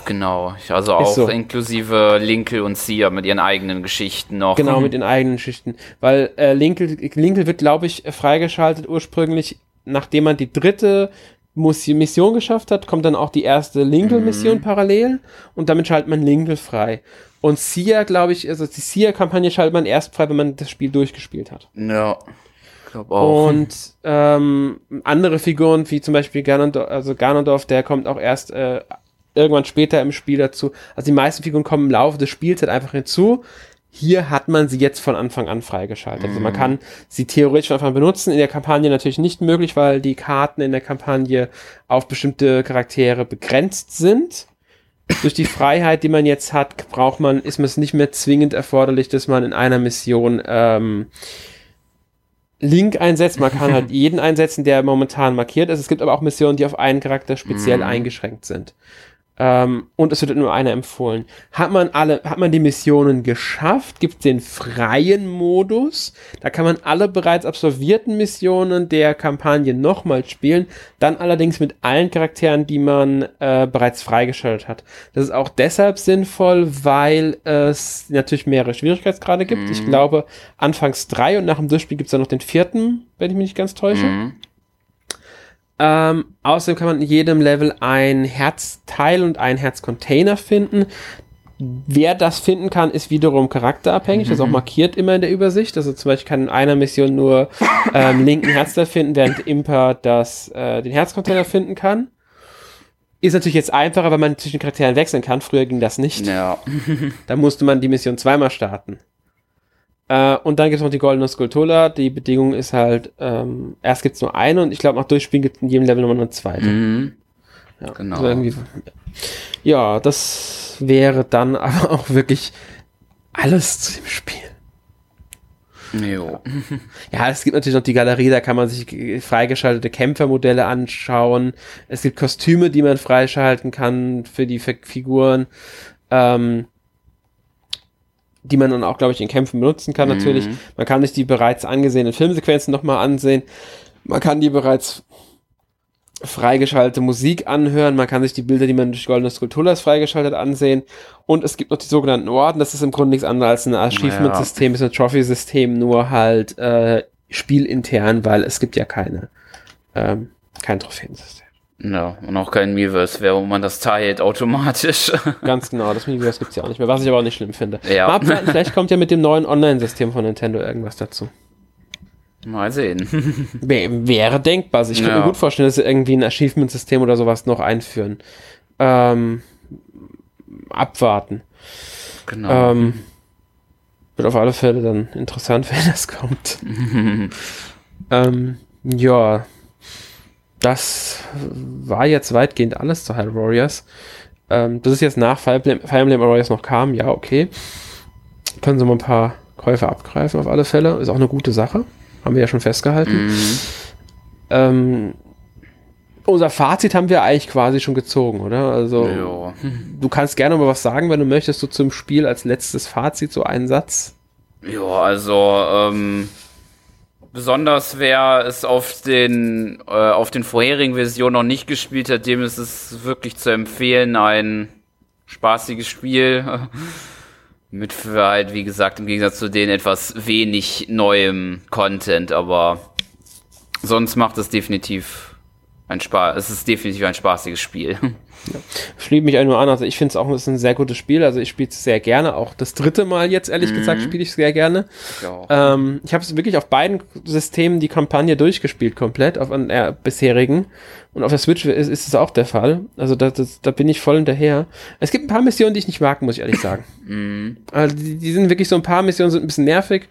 Genau, also auch so. inklusive Linkel und Sia mit ihren eigenen Geschichten noch. Genau, mit den eigenen Geschichten. Weil äh, Linkel, Linkel wird, glaube ich, freigeschaltet ursprünglich, nachdem man die dritte Mission geschafft hat, kommt dann auch die erste Linkel-Mission mhm. parallel und damit schaltet man Linkel frei. Und Sia, glaube ich, also die Sia-Kampagne schaltet man erst frei, wenn man das Spiel durchgespielt hat. Ja. Auch. Und ähm, andere Figuren, wie zum Beispiel Ganondorf, also Ganondorf, der kommt auch erst äh, irgendwann später im Spiel dazu. Also die meisten Figuren kommen im Laufe des Spiels halt einfach hinzu. Hier hat man sie jetzt von Anfang an freigeschaltet. Also man mhm. kann sie theoretisch von Anfang an benutzen. In der Kampagne natürlich nicht möglich, weil die Karten in der Kampagne auf bestimmte Charaktere begrenzt sind. Durch die Freiheit, die man jetzt hat, braucht man, ist es nicht mehr zwingend erforderlich, dass man in einer Mission ähm, Link einsetzt. Man kann halt jeden einsetzen, der momentan markiert ist. Es gibt aber auch Missionen, die auf einen Charakter speziell mhm. eingeschränkt sind. Ähm, und es wird nur einer empfohlen. Hat man alle, hat man die Missionen geschafft, gibt es den freien Modus. Da kann man alle bereits absolvierten Missionen der Kampagne nochmal spielen. Dann allerdings mit allen Charakteren, die man äh, bereits freigeschaltet hat. Das ist auch deshalb sinnvoll, weil es natürlich mehrere Schwierigkeitsgrade gibt. Mhm. Ich glaube, anfangs drei und nach dem Durchspiel gibt es dann noch den vierten, wenn ich mich nicht ganz täusche. Mhm. Ähm, außerdem kann man in jedem Level ein Herzteil und ein Herzcontainer finden. Wer das finden kann, ist wiederum charakterabhängig. Mhm. Das ist auch mhm. markiert immer in der Übersicht. Also zum Beispiel kann in einer Mission nur ähm, linken Herzteil finden, während Imper das, äh, den Herzcontainer finden kann. Ist natürlich jetzt einfacher, weil man zwischen Charakteren wechseln kann. Früher ging das nicht. Ja. da musste man die Mission zweimal starten. Äh, und dann gibt es noch die goldene Skulptura. Die Bedingung ist halt, ähm, erst gibt es nur eine und ich glaube, nach Durchspielen gibt es in jedem Level nochmal eine zweite. Mhm. Ja, genau. Also ja, das wäre dann aber auch wirklich alles zu dem Spiel. Jo. Ja, es gibt natürlich noch die Galerie, da kann man sich freigeschaltete Kämpfermodelle anschauen. Es gibt Kostüme, die man freischalten kann für die Figuren. Ähm, die man dann auch, glaube ich, in Kämpfen benutzen kann, mhm. natürlich. Man kann sich die bereits angesehenen Filmsequenzen nochmal ansehen. Man kann die bereits freigeschaltete Musik anhören. Man kann sich die Bilder, die man durch Goldene Skulpturas freigeschaltet ansehen. Und es gibt noch die sogenannten Orden. Das ist im Grunde nichts anderes als ein Achievement-System, ist ein Trophy-System, nur halt äh, spielintern, weil es gibt ja keine, ähm, kein Trophäensystem. Ja, und auch kein Miiverse, wer wo man das teilt automatisch. Ganz genau, das Miiverse gibt es ja auch nicht mehr, was ich aber auch nicht schlimm finde. Ja. Abwarten, vielleicht kommt ja mit dem neuen Online-System von Nintendo irgendwas dazu. Mal sehen. Wäre denkbar. Also ich könnte ja. mir gut vorstellen, dass sie irgendwie ein Achievement-System oder sowas noch einführen. Ähm, abwarten. Genau. Ähm, wird auf alle Fälle dann interessant, wenn das kommt. ähm, ja das war jetzt weitgehend alles zu Hyrule Warriors. Ähm, das ist jetzt nach Fire Emblem, Fire Emblem Warriors noch kam, ja, okay. Können sie mal ein paar Käufe abgreifen, auf alle Fälle. Ist auch eine gute Sache. Haben wir ja schon festgehalten. Mhm. Ähm, unser Fazit haben wir eigentlich quasi schon gezogen, oder? Also, jo. du kannst gerne mal was sagen, wenn du möchtest, so zum Spiel als letztes Fazit, so einen Satz. Ja, also, ähm, Besonders wer es auf den, äh, auf den vorherigen Versionen noch nicht gespielt hat, dem ist es wirklich zu empfehlen, ein spaßiges Spiel. Mit halt, wie gesagt, im Gegensatz zu den etwas wenig neuem Content, aber sonst macht es definitiv ein Spaß. Es ist definitiv ein spaßiges Spiel. Ja. Schlieb mich nur an, also ich finde es auch ein sehr gutes Spiel, also ich spiele es sehr gerne, auch das dritte Mal jetzt ehrlich mhm. gesagt spiele ich es sehr gerne. Ich, ähm, ich habe es wirklich auf beiden Systemen die Kampagne durchgespielt komplett, auf den äh, bisherigen und auf der Switch ist, ist es auch der Fall, also da, das, da bin ich voll hinterher. Es gibt ein paar Missionen, die ich nicht mag, muss ich ehrlich sagen. Mhm. Also die, die, sind wirklich so ein paar Missionen sind ein bisschen nervig,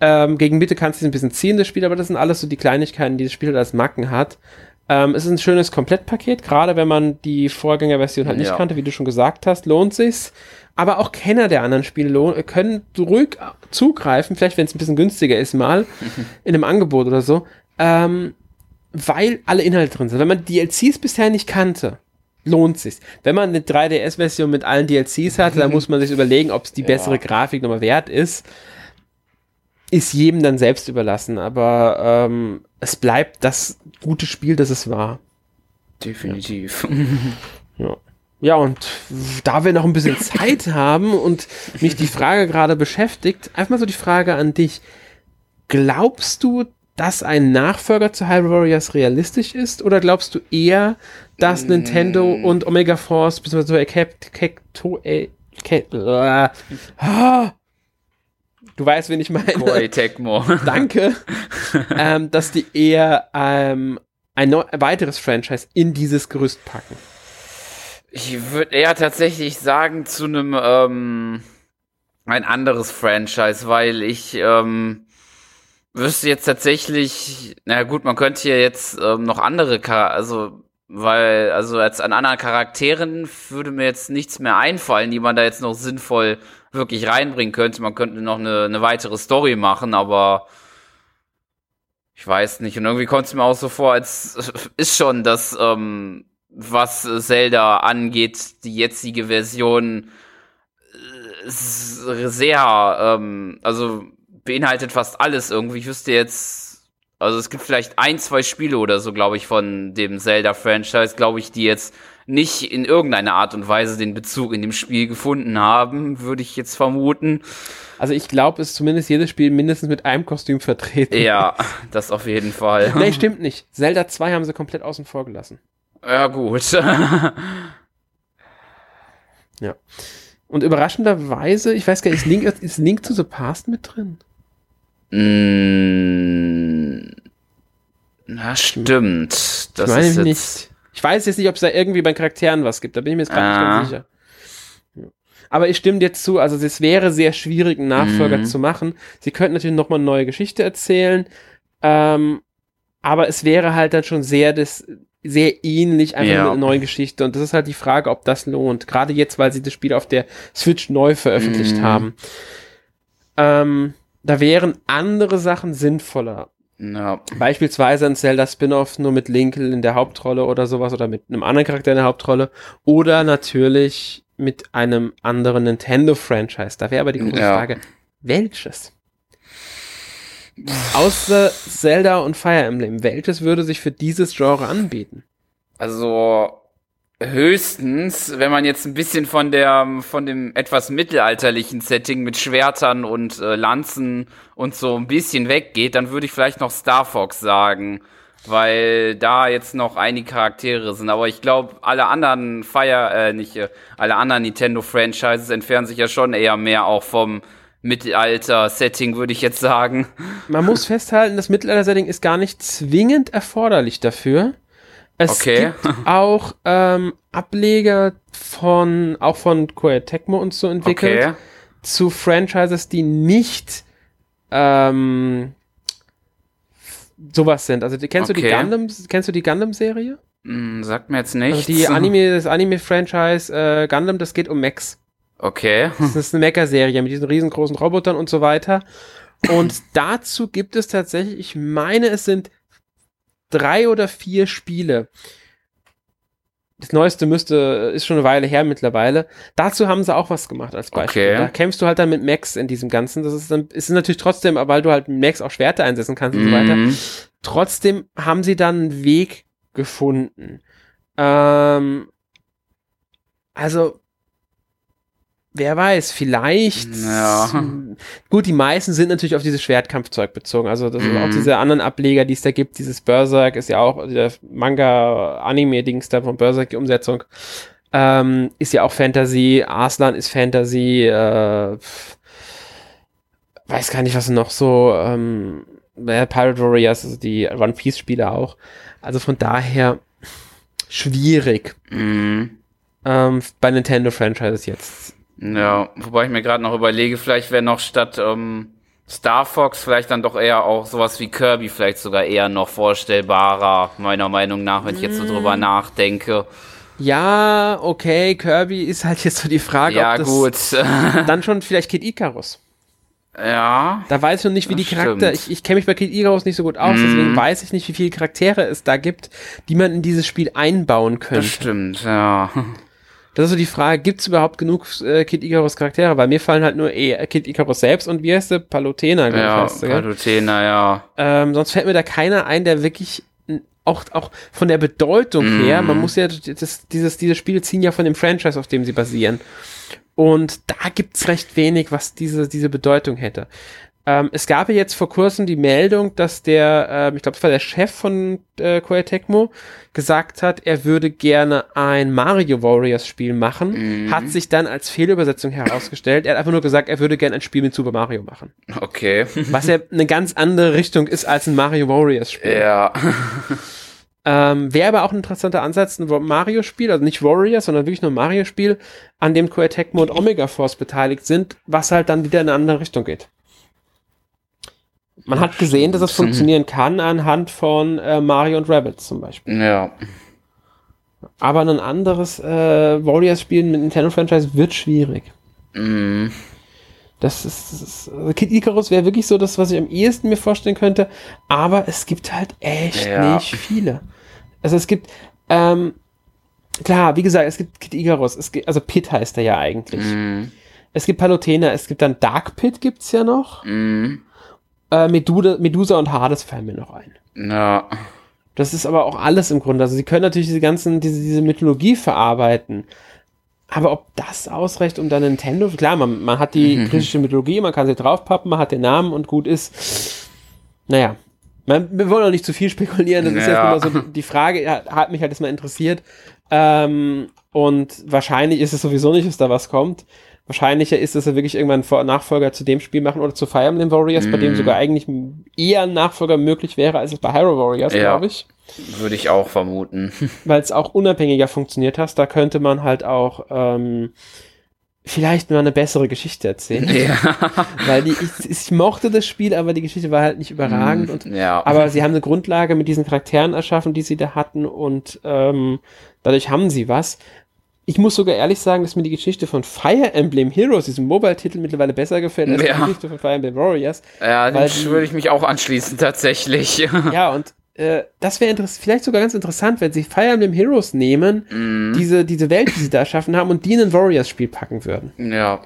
ähm, gegen Mitte kannst du ein bisschen ziehen, das Spiel, aber das sind alles so die Kleinigkeiten, die das Spiel halt als Macken hat. Ähm, es ist ein schönes Komplettpaket, gerade wenn man die Vorgängerversion halt nicht ja. kannte, wie du schon gesagt hast, lohnt sich's. Aber auch Kenner der anderen Spiele können ruhig zugreifen, vielleicht wenn es ein bisschen günstiger ist mal, in einem Angebot oder so, ähm, weil alle Inhalte drin sind. Wenn man DLCs bisher nicht kannte, lohnt sich. Wenn man eine 3DS-Version mit allen DLCs hat, dann muss man sich überlegen, ob es die bessere ja. Grafik nochmal wert ist. Ist jedem dann selbst überlassen, aber ähm, es bleibt das gute Spiel, das es war. Definitiv. Ja. ja. Ja, und da wir noch ein bisschen Zeit haben und mich die Frage gerade beschäftigt, einfach mal so die Frage an dich. Glaubst du, dass ein Nachfolger zu Hyrule Warriors realistisch ist? Oder glaubst du eher, dass mm. Nintendo und Omega Force, Cap, Cap, äh, ah, Du weißt, wen ich meine. Koei Tecmo. Danke. ähm, dass die eher ähm, ein, ein weiteres Franchise in dieses Gerüst packen. Ich würde eher tatsächlich sagen zu einem ähm, ein anderes Franchise, weil ich ähm, wüsste jetzt tatsächlich, na gut, man könnte hier jetzt ähm, noch andere, Char also weil also als an anderen Charakteren würde mir jetzt nichts mehr einfallen, die man da jetzt noch sinnvoll wirklich reinbringen könnte. Man könnte noch eine, eine weitere Story machen, aber ich weiß nicht. Und irgendwie kommt es mir auch so vor, als ist schon das, ähm, was Zelda angeht, die jetzige Version äh, sehr, ähm, also beinhaltet fast alles irgendwie. Ich wüsste jetzt, also es gibt vielleicht ein, zwei Spiele oder so, glaube ich, von dem Zelda-Franchise, glaube ich, die jetzt nicht in irgendeiner Art und Weise den Bezug in dem Spiel gefunden haben, würde ich jetzt vermuten. Also ich glaube, es ist zumindest jedes Spiel mindestens mit einem Kostüm vertreten. Ja, das auf jeden Fall. nee, stimmt nicht. Zelda 2 haben sie komplett außen vor gelassen. Ja, gut. ja. Und überraschenderweise, ich weiß gar nicht, ist Link, ist Link to the Past mit drin? Mm, na, stimmt. Das ich meine ist jetzt nicht. Ich weiß jetzt nicht, ob es da irgendwie bei Charakteren was gibt, da bin ich mir jetzt gerade ah. nicht ganz ah. sicher. Aber ich stimme dir zu, also es wäre sehr schwierig, einen Nachfolger mhm. zu machen. Sie könnten natürlich nochmal eine neue Geschichte erzählen, ähm, aber es wäre halt dann schon sehr das, sehr ähnlich einfach ja. eine neue Geschichte. Und das ist halt die Frage, ob das lohnt. Gerade jetzt, weil sie das Spiel auf der Switch neu veröffentlicht mhm. haben. Ähm, da wären andere Sachen sinnvoller. Ja. Beispielsweise ein Zelda Spin-off nur mit Linkle in der Hauptrolle oder sowas oder mit einem anderen Charakter in der Hauptrolle oder natürlich mit einem anderen Nintendo-Franchise. Da wäre aber die große ja. Frage, welches? Außer Zelda und Fire Emblem, welches würde sich für dieses Genre anbieten? Also höchstens, wenn man jetzt ein bisschen von der von dem etwas mittelalterlichen Setting mit Schwertern und äh, Lanzen und so ein bisschen weggeht, dann würde ich vielleicht noch Star Fox sagen, weil da jetzt noch einige Charaktere sind. Aber ich glaube, alle anderen Fire, äh, nicht äh, alle anderen Nintendo Franchises entfernen sich ja schon eher mehr auch vom Mittelalter-Setting, würde ich jetzt sagen. Man muss festhalten, das Mittelalter-Setting ist gar nicht zwingend erforderlich dafür. Es okay. gibt auch ähm, Ableger von, auch von Koei Tecmo und so entwickelt, okay. zu Franchises, die nicht ähm, sowas sind. Also kennst okay. du die Gundam, kennst du die Gundam-Serie? Mm, sagt mir jetzt nicht. Also die Anime, das Anime-Franchise äh, Gundam, das geht um Mechs. Okay. Das ist eine Mecha-Serie mit diesen riesengroßen Robotern und so weiter. Und dazu gibt es tatsächlich, ich meine, es sind drei oder vier Spiele. das Neueste müsste, ist schon eine Weile her mittlerweile. Dazu haben sie auch was gemacht als Beispiel. Okay. Da kämpfst du halt dann mit Max in diesem Ganzen. Das ist dann, ist natürlich trotzdem, weil du halt mit Max auch Schwerter einsetzen kannst und so weiter. Mhm. Trotzdem haben sie dann einen Weg gefunden. Ähm, also, wer weiß, vielleicht. Ja. Gut, die meisten sind natürlich auf dieses Schwertkampfzeug bezogen. Also das mhm. auch diese anderen Ableger, die es da gibt. Dieses Berserk ist ja auch der Manga-Anime-Dings da von Berserk, die Umsetzung. Ähm, ist ja auch Fantasy. Arslan ist Fantasy. Äh, weiß gar nicht, was noch so. Ähm, Pirate Warriors, also die One Piece-Spiele auch. Also von daher schwierig. Mhm. Ähm, bei Nintendo Franchises jetzt ja, wobei ich mir gerade noch überlege, vielleicht wäre noch statt ähm, Star Fox vielleicht dann doch eher auch sowas wie Kirby vielleicht sogar eher noch vorstellbarer, meiner Meinung nach, wenn ich jetzt so drüber mm. nachdenke. Ja, okay, Kirby ist halt jetzt so die Frage, ja, ob das gut. dann schon vielleicht Kid Icarus. Ja. Da weiß ich noch nicht, wie die Charakter. Stimmt. Ich, ich kenne mich bei Kid Icarus nicht so gut aus, mm. deswegen weiß ich nicht, wie viele Charaktere es da gibt, die man in dieses Spiel einbauen könnte. Das stimmt, ja. Das ist so die Frage, gibt es überhaupt genug äh, Kid Icarus Charaktere? Weil mir fallen halt nur eh Kid Icarus selbst und wie heißt der? Palutena, glaube ja, ich. Ja, Palutena, ja. Ähm, sonst fällt mir da keiner ein, der wirklich auch, auch von der Bedeutung mm. her, man muss ja, das, dieses, diese Spiele ziehen ja von dem Franchise, auf dem sie basieren. Und da gibt's recht wenig, was diese, diese Bedeutung hätte. Ähm, es gab ja jetzt vor kurzem die Meldung, dass der, äh, ich glaube, es war der Chef von äh, Koei Tecmo, gesagt hat, er würde gerne ein Mario Warriors Spiel machen, mhm. hat sich dann als Fehlübersetzung herausgestellt. Er hat einfach nur gesagt, er würde gerne ein Spiel mit Super Mario machen. Okay. Was ja eine ganz andere Richtung ist als ein Mario Warriors Spiel. Ja. Ähm, Wäre aber auch ein interessanter Ansatz, ein Mario-Spiel, also nicht Warriors, sondern wirklich nur ein Mario-Spiel, an dem Koei Tecmo und Omega Force beteiligt sind, was halt dann wieder in eine andere Richtung geht. Man hat gesehen, dass es funktionieren kann anhand von äh, Mario und Rabbits zum Beispiel. Ja. Aber ein anderes äh, Warriors-Spiel mit Nintendo-Franchise wird schwierig. Mhm. Das ist, das ist also Kid Icarus wäre wirklich so das, was ich am ehesten mir vorstellen könnte. Aber es gibt halt echt ja. nicht viele. Also es gibt, ähm, klar, wie gesagt, es gibt Kid Icarus, es gibt, also Pit heißt er ja eigentlich. Mhm. Es gibt Palutena, es gibt dann Dark Pit gibt's ja noch. Mhm. Äh, Medusa, Medusa und Hades fallen mir noch ein. Ja. Das ist aber auch alles im Grunde. Also sie können natürlich diese ganzen, diese, diese Mythologie verarbeiten. Aber ob das ausreicht, um dann Nintendo, klar, man, man hat die mhm. griechische Mythologie, man kann sie draufpappen, man hat den Namen und gut ist. Naja, man, wir wollen auch nicht zu viel spekulieren. Das ja. ist jetzt immer so die, Frage, hat, hat mich halt erstmal interessiert. Ähm, und wahrscheinlich ist es sowieso nicht, dass da was kommt wahrscheinlicher ist, dass er wirklich irgendwann einen Nachfolger zu dem Spiel machen oder zu Fire Emblem Warriors, mm. bei dem mhm. sogar eigentlich eher ein Nachfolger möglich wäre, als es bei Hyrule Warriors, ja, glaube ich. Würde ich auch vermuten. Weil es auch unabhängiger funktioniert hast, da könnte man halt auch ähm, vielleicht mal eine bessere Geschichte erzählen. Ja. Weil die, ich, ich, mochte das Spiel, aber die Geschichte war halt nicht überragend. Mm, und, ja. Aber sie haben eine Grundlage mit diesen Charakteren erschaffen, die sie da hatten und ähm, dadurch haben sie was ich muss sogar ehrlich sagen, dass mir die Geschichte von Fire Emblem Heroes, diesem Mobile-Titel, mittlerweile besser gefällt als ja. die Geschichte von Fire Emblem Warriors. Ja, dem würde ich mich auch anschließen, tatsächlich. Ja, und äh, das wäre vielleicht sogar ganz interessant, wenn sie Fire Emblem Heroes nehmen, mm. diese, diese Welt, die sie da erschaffen haben, und die in ein Warriors-Spiel packen würden. Ja.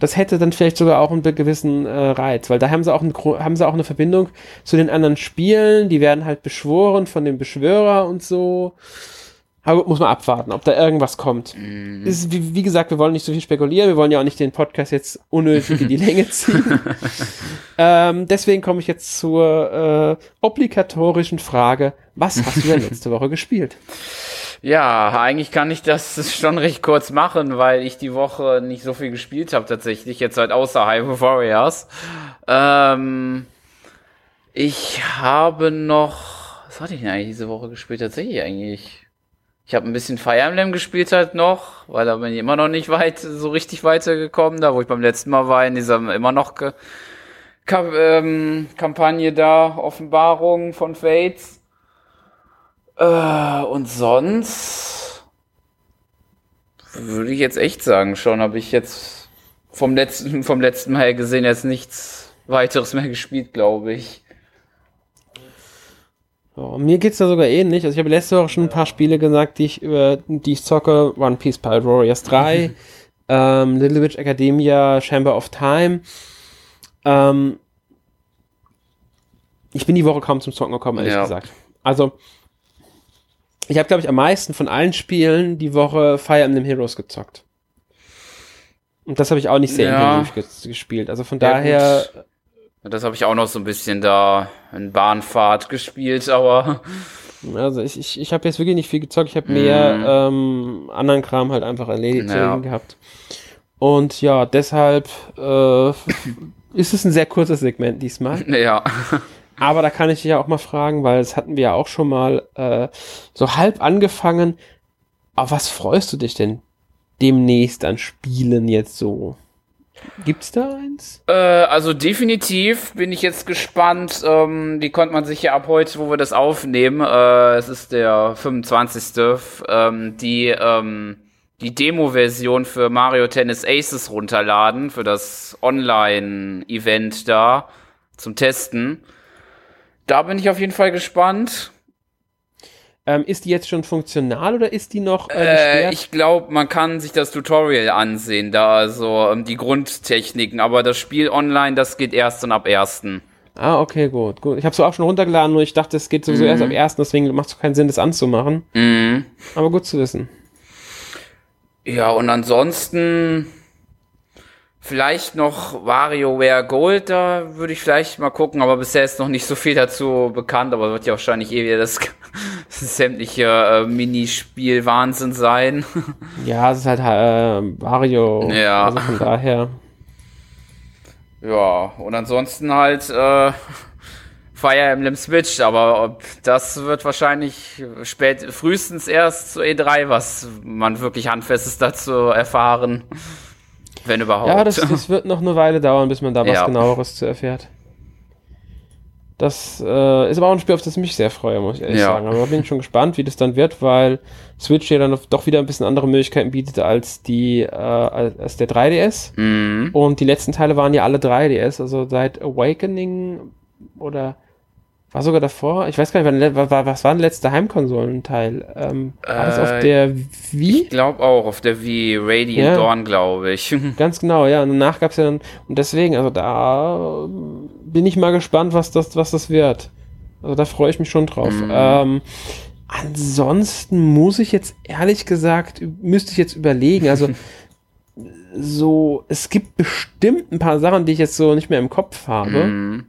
Das hätte dann vielleicht sogar auch einen gewissen äh, Reiz, weil da haben sie, auch ein, haben sie auch eine Verbindung zu den anderen Spielen, die werden halt beschworen von dem Beschwörer und so. Aber muss man abwarten, ob da irgendwas kommt. Mhm. Ist, wie, wie, gesagt, wir wollen nicht so viel spekulieren, wir wollen ja auch nicht den Podcast jetzt unnötig in die Länge ziehen. ähm, deswegen komme ich jetzt zur äh, obligatorischen Frage, was hast du denn letzte Woche gespielt? Ja, eigentlich kann ich das schon recht kurz machen, weil ich die Woche nicht so viel gespielt habe tatsächlich, jetzt halt außerhalb Warriors. Ähm, ich habe noch, was hatte ich denn eigentlich diese Woche gespielt? Tatsächlich eigentlich ich habe ein bisschen Fire Emblem gespielt halt noch, weil da bin ich immer noch nicht weit, so richtig weitergekommen, da wo ich beim letzten Mal war, in dieser immer noch Ka ähm, Kampagne da, Offenbarung von Fates. Äh, und sonst würde ich jetzt echt sagen, schon habe ich jetzt vom letzten, vom letzten Mal gesehen jetzt nichts weiteres mehr gespielt, glaube ich. Oh, mir geht's da sogar ähnlich. Also ich habe letzte Woche schon ein paar Spiele gesagt, die ich über die ich zocke. One Piece Pirate Warriors 3, ähm, Little Witch Academia, Chamber of Time. Ähm, ich bin die Woche kaum zum Zocken gekommen, ehrlich ja. gesagt. Also, ich habe, glaube ich, am meisten von allen Spielen die Woche Fire Emblem Heroes gezockt. Und das habe ich auch nicht sehr ja. intensiv gespielt. Also von ja, daher. Gut. Das habe ich auch noch so ein bisschen da in Bahnfahrt gespielt, aber. Also ich, ich, ich habe jetzt wirklich nicht viel gezockt. Ich habe mehr mm. ähm, anderen Kram halt einfach erledigt ja. gehabt. Und ja, deshalb äh, ist es ein sehr kurzes Segment diesmal. Ja. Aber da kann ich dich ja auch mal fragen, weil das hatten wir ja auch schon mal äh, so halb angefangen. Auf was freust du dich denn demnächst an Spielen jetzt so? Gibt's da eins? Äh, also definitiv bin ich jetzt gespannt. Ähm, die konnte man sich ja ab heute, wo wir das aufnehmen, äh, es ist der 25. Ähm, die ähm, die Demo-Version für Mario Tennis Aces runterladen für das Online-Event da zum Testen. Da bin ich auf jeden Fall gespannt. Ähm, ist die jetzt schon funktional oder ist die noch äh, äh Ich glaube, man kann sich das Tutorial ansehen, da also ähm, die Grundtechniken, aber das Spiel online, das geht erst dann ab 1. Ah, okay, gut, gut. Ich habe es auch schon runtergeladen, nur ich dachte, es geht sowieso mhm. erst ab 1., deswegen macht es keinen Sinn, das anzumachen. Mhm. Aber gut zu wissen. Ja, und ansonsten Vielleicht noch WarioWare Gold, da würde ich vielleicht mal gucken, aber bisher ist noch nicht so viel dazu bekannt, aber wird ja wahrscheinlich eh wieder das, sämtliche äh, Minispiel-Wahnsinn sein. Ja, es ist halt äh, Wario. Ja. Also von daher. Ja, und ansonsten halt äh, Fire Emblem Switch, aber das wird wahrscheinlich spät, frühestens erst zu E3, was man wirklich Handfestes dazu erfahren. Wenn überhaupt. Ja, das, das wird noch eine Weile dauern, bis man da was ja. genaueres zu erfährt. Das äh, ist aber auch ein Spiel, auf das ich mich sehr freue, muss ich ehrlich ja. sagen. Aber bin schon gespannt, wie das dann wird, weil Switch ja dann doch wieder ein bisschen andere Möglichkeiten bietet als die äh, als der 3DS. Mhm. Und die letzten Teile waren ja alle 3DS, also seit Awakening oder war sogar davor, ich weiß gar nicht, was war, was war der letzte Heimkonsolenteil? Ähm, war das auf äh, der Wii? Ich glaube auch, auf der Wii, Radiant ja, Dawn, glaube ich. Ganz genau, ja. Und danach gab es ja dann, und deswegen, also da bin ich mal gespannt, was das, was das wird. Also da freue ich mich schon drauf. Mhm. Ähm, ansonsten muss ich jetzt ehrlich gesagt, müsste ich jetzt überlegen, also so, es gibt bestimmt ein paar Sachen, die ich jetzt so nicht mehr im Kopf habe. Mhm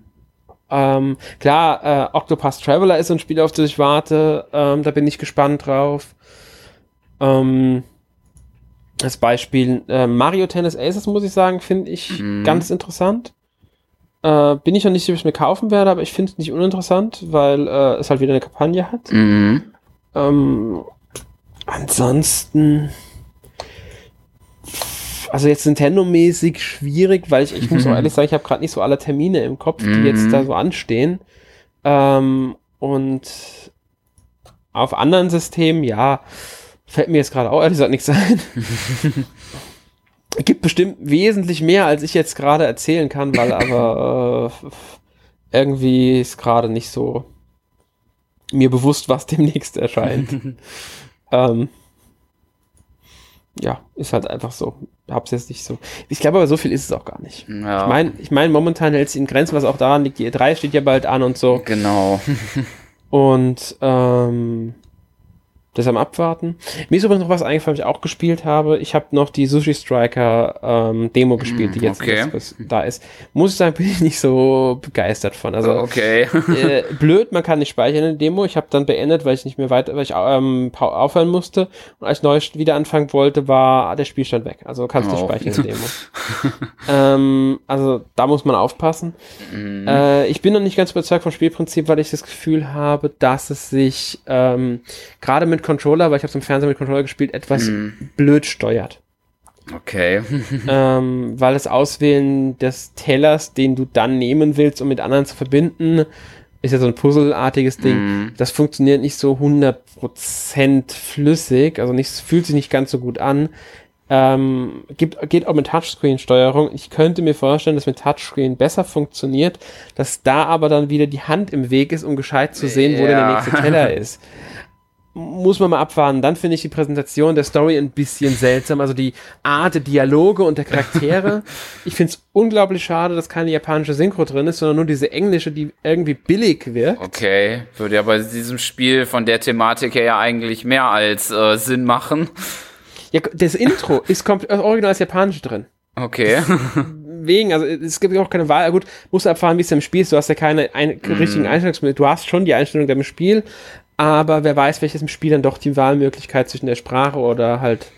ähm, klar, äh, Octopus Traveler ist ein Spiel, auf das ich warte. Ähm, da bin ich gespannt drauf. Ähm, das Beispiel äh, Mario Tennis Aces, muss ich sagen, finde ich mhm. ganz interessant. Äh, bin ich noch nicht sicher, ob ich es mir kaufen werde, aber ich finde es nicht uninteressant, weil äh, es halt wieder eine Kampagne hat. Mhm. Ähm, ansonsten also jetzt Nintendo-mäßig schwierig, weil ich, ich muss auch ehrlich sagen, ich habe gerade nicht so alle Termine im Kopf, die jetzt da so anstehen. Ähm, und auf anderen Systemen, ja, fällt mir jetzt gerade auch ehrlich gesagt nichts ein. Gibt bestimmt wesentlich mehr, als ich jetzt gerade erzählen kann, weil aber äh, irgendwie ist gerade nicht so mir bewusst, was demnächst erscheint. ähm, ja, ist halt einfach so. Hab's jetzt nicht so. Ich glaube aber, so viel ist es auch gar nicht. Ja. Ich meine, ich mein, momentan hält es in Grenzen, was auch daran liegt, die E3 steht ja bald an und so. Genau. und ähm, das am Abwarten. Mir ist übrigens noch was eingefallen, was ich auch gespielt habe. Ich habe noch die Sushi Striker ähm, Demo gespielt, die jetzt okay. da ist. Muss ich sagen, bin ich nicht so begeistert von. Also okay. äh, blöd, man kann nicht speichern in der Demo. Ich habe dann beendet, weil ich nicht mehr weiter, weil ich ähm, aufhören musste. Und als ich neu wieder anfangen wollte, war der Spielstand weg. Also kannst du oh. speichern in der Demo. ähm, also da muss man aufpassen. Mhm. Äh, ich bin noch nicht ganz überzeugt vom Spielprinzip, weil ich das Gefühl habe, dass es sich ähm, gerade mit Controller, weil ich habe es im Fernsehen mit Controller gespielt, etwas mm. blöd steuert. Okay. ähm, weil das Auswählen des Tellers, den du dann nehmen willst, um mit anderen zu verbinden, ist ja so ein Puzzleartiges Ding. Mm. Das funktioniert nicht so 100% flüssig, also nicht, fühlt sich nicht ganz so gut an. Ähm, gibt, geht auch mit Touchscreen-Steuerung. Ich könnte mir vorstellen, dass mit Touchscreen besser funktioniert, dass da aber dann wieder die Hand im Weg ist, um gescheit zu sehen, wo ja. denn der nächste Teller ist muss man mal abwarten. Dann finde ich die Präsentation der Story ein bisschen seltsam. Also die Art der Dialoge und der Charaktere. ich finde es unglaublich schade, dass keine japanische Synchro drin ist, sondern nur diese englische, die irgendwie billig wirkt. Okay, würde ja bei diesem Spiel von der Thematik her ja eigentlich mehr als äh, Sinn machen. Ja, das Intro ist komplett original als japanisch drin. Okay. Wegen, also es gibt auch keine Wahl. Gut, musst du erfahren, wie es im Spiel ist. Du hast ja keine ein, richtigen mm. Einstellungsmöglichkeiten. Du hast schon die Einstellung im Spiel, aber wer weiß, welches im Spiel dann doch die Wahlmöglichkeit zwischen der Sprache oder halt.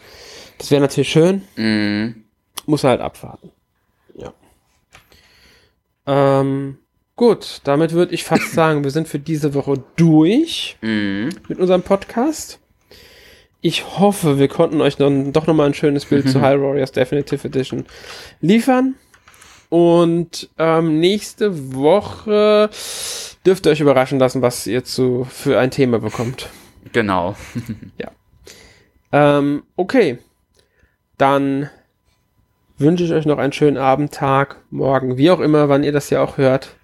Das wäre natürlich schön. Mhm. Muss halt abwarten. Ja. Ähm, gut, damit würde ich fast sagen, wir sind für diese Woche durch mhm. mit unserem Podcast. Ich hoffe, wir konnten euch dann doch nochmal ein schönes Bild zu High Warriors Definitive Edition liefern. Und ähm, nächste Woche dürft ihr euch überraschen lassen, was ihr zu, für ein Thema bekommt. Genau. ja. Ähm, okay. Dann wünsche ich euch noch einen schönen Abend, Tag, Morgen, wie auch immer, wann ihr das ja auch hört.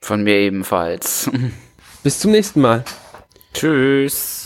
Von mir ebenfalls. Bis zum nächsten Mal. Tschüss.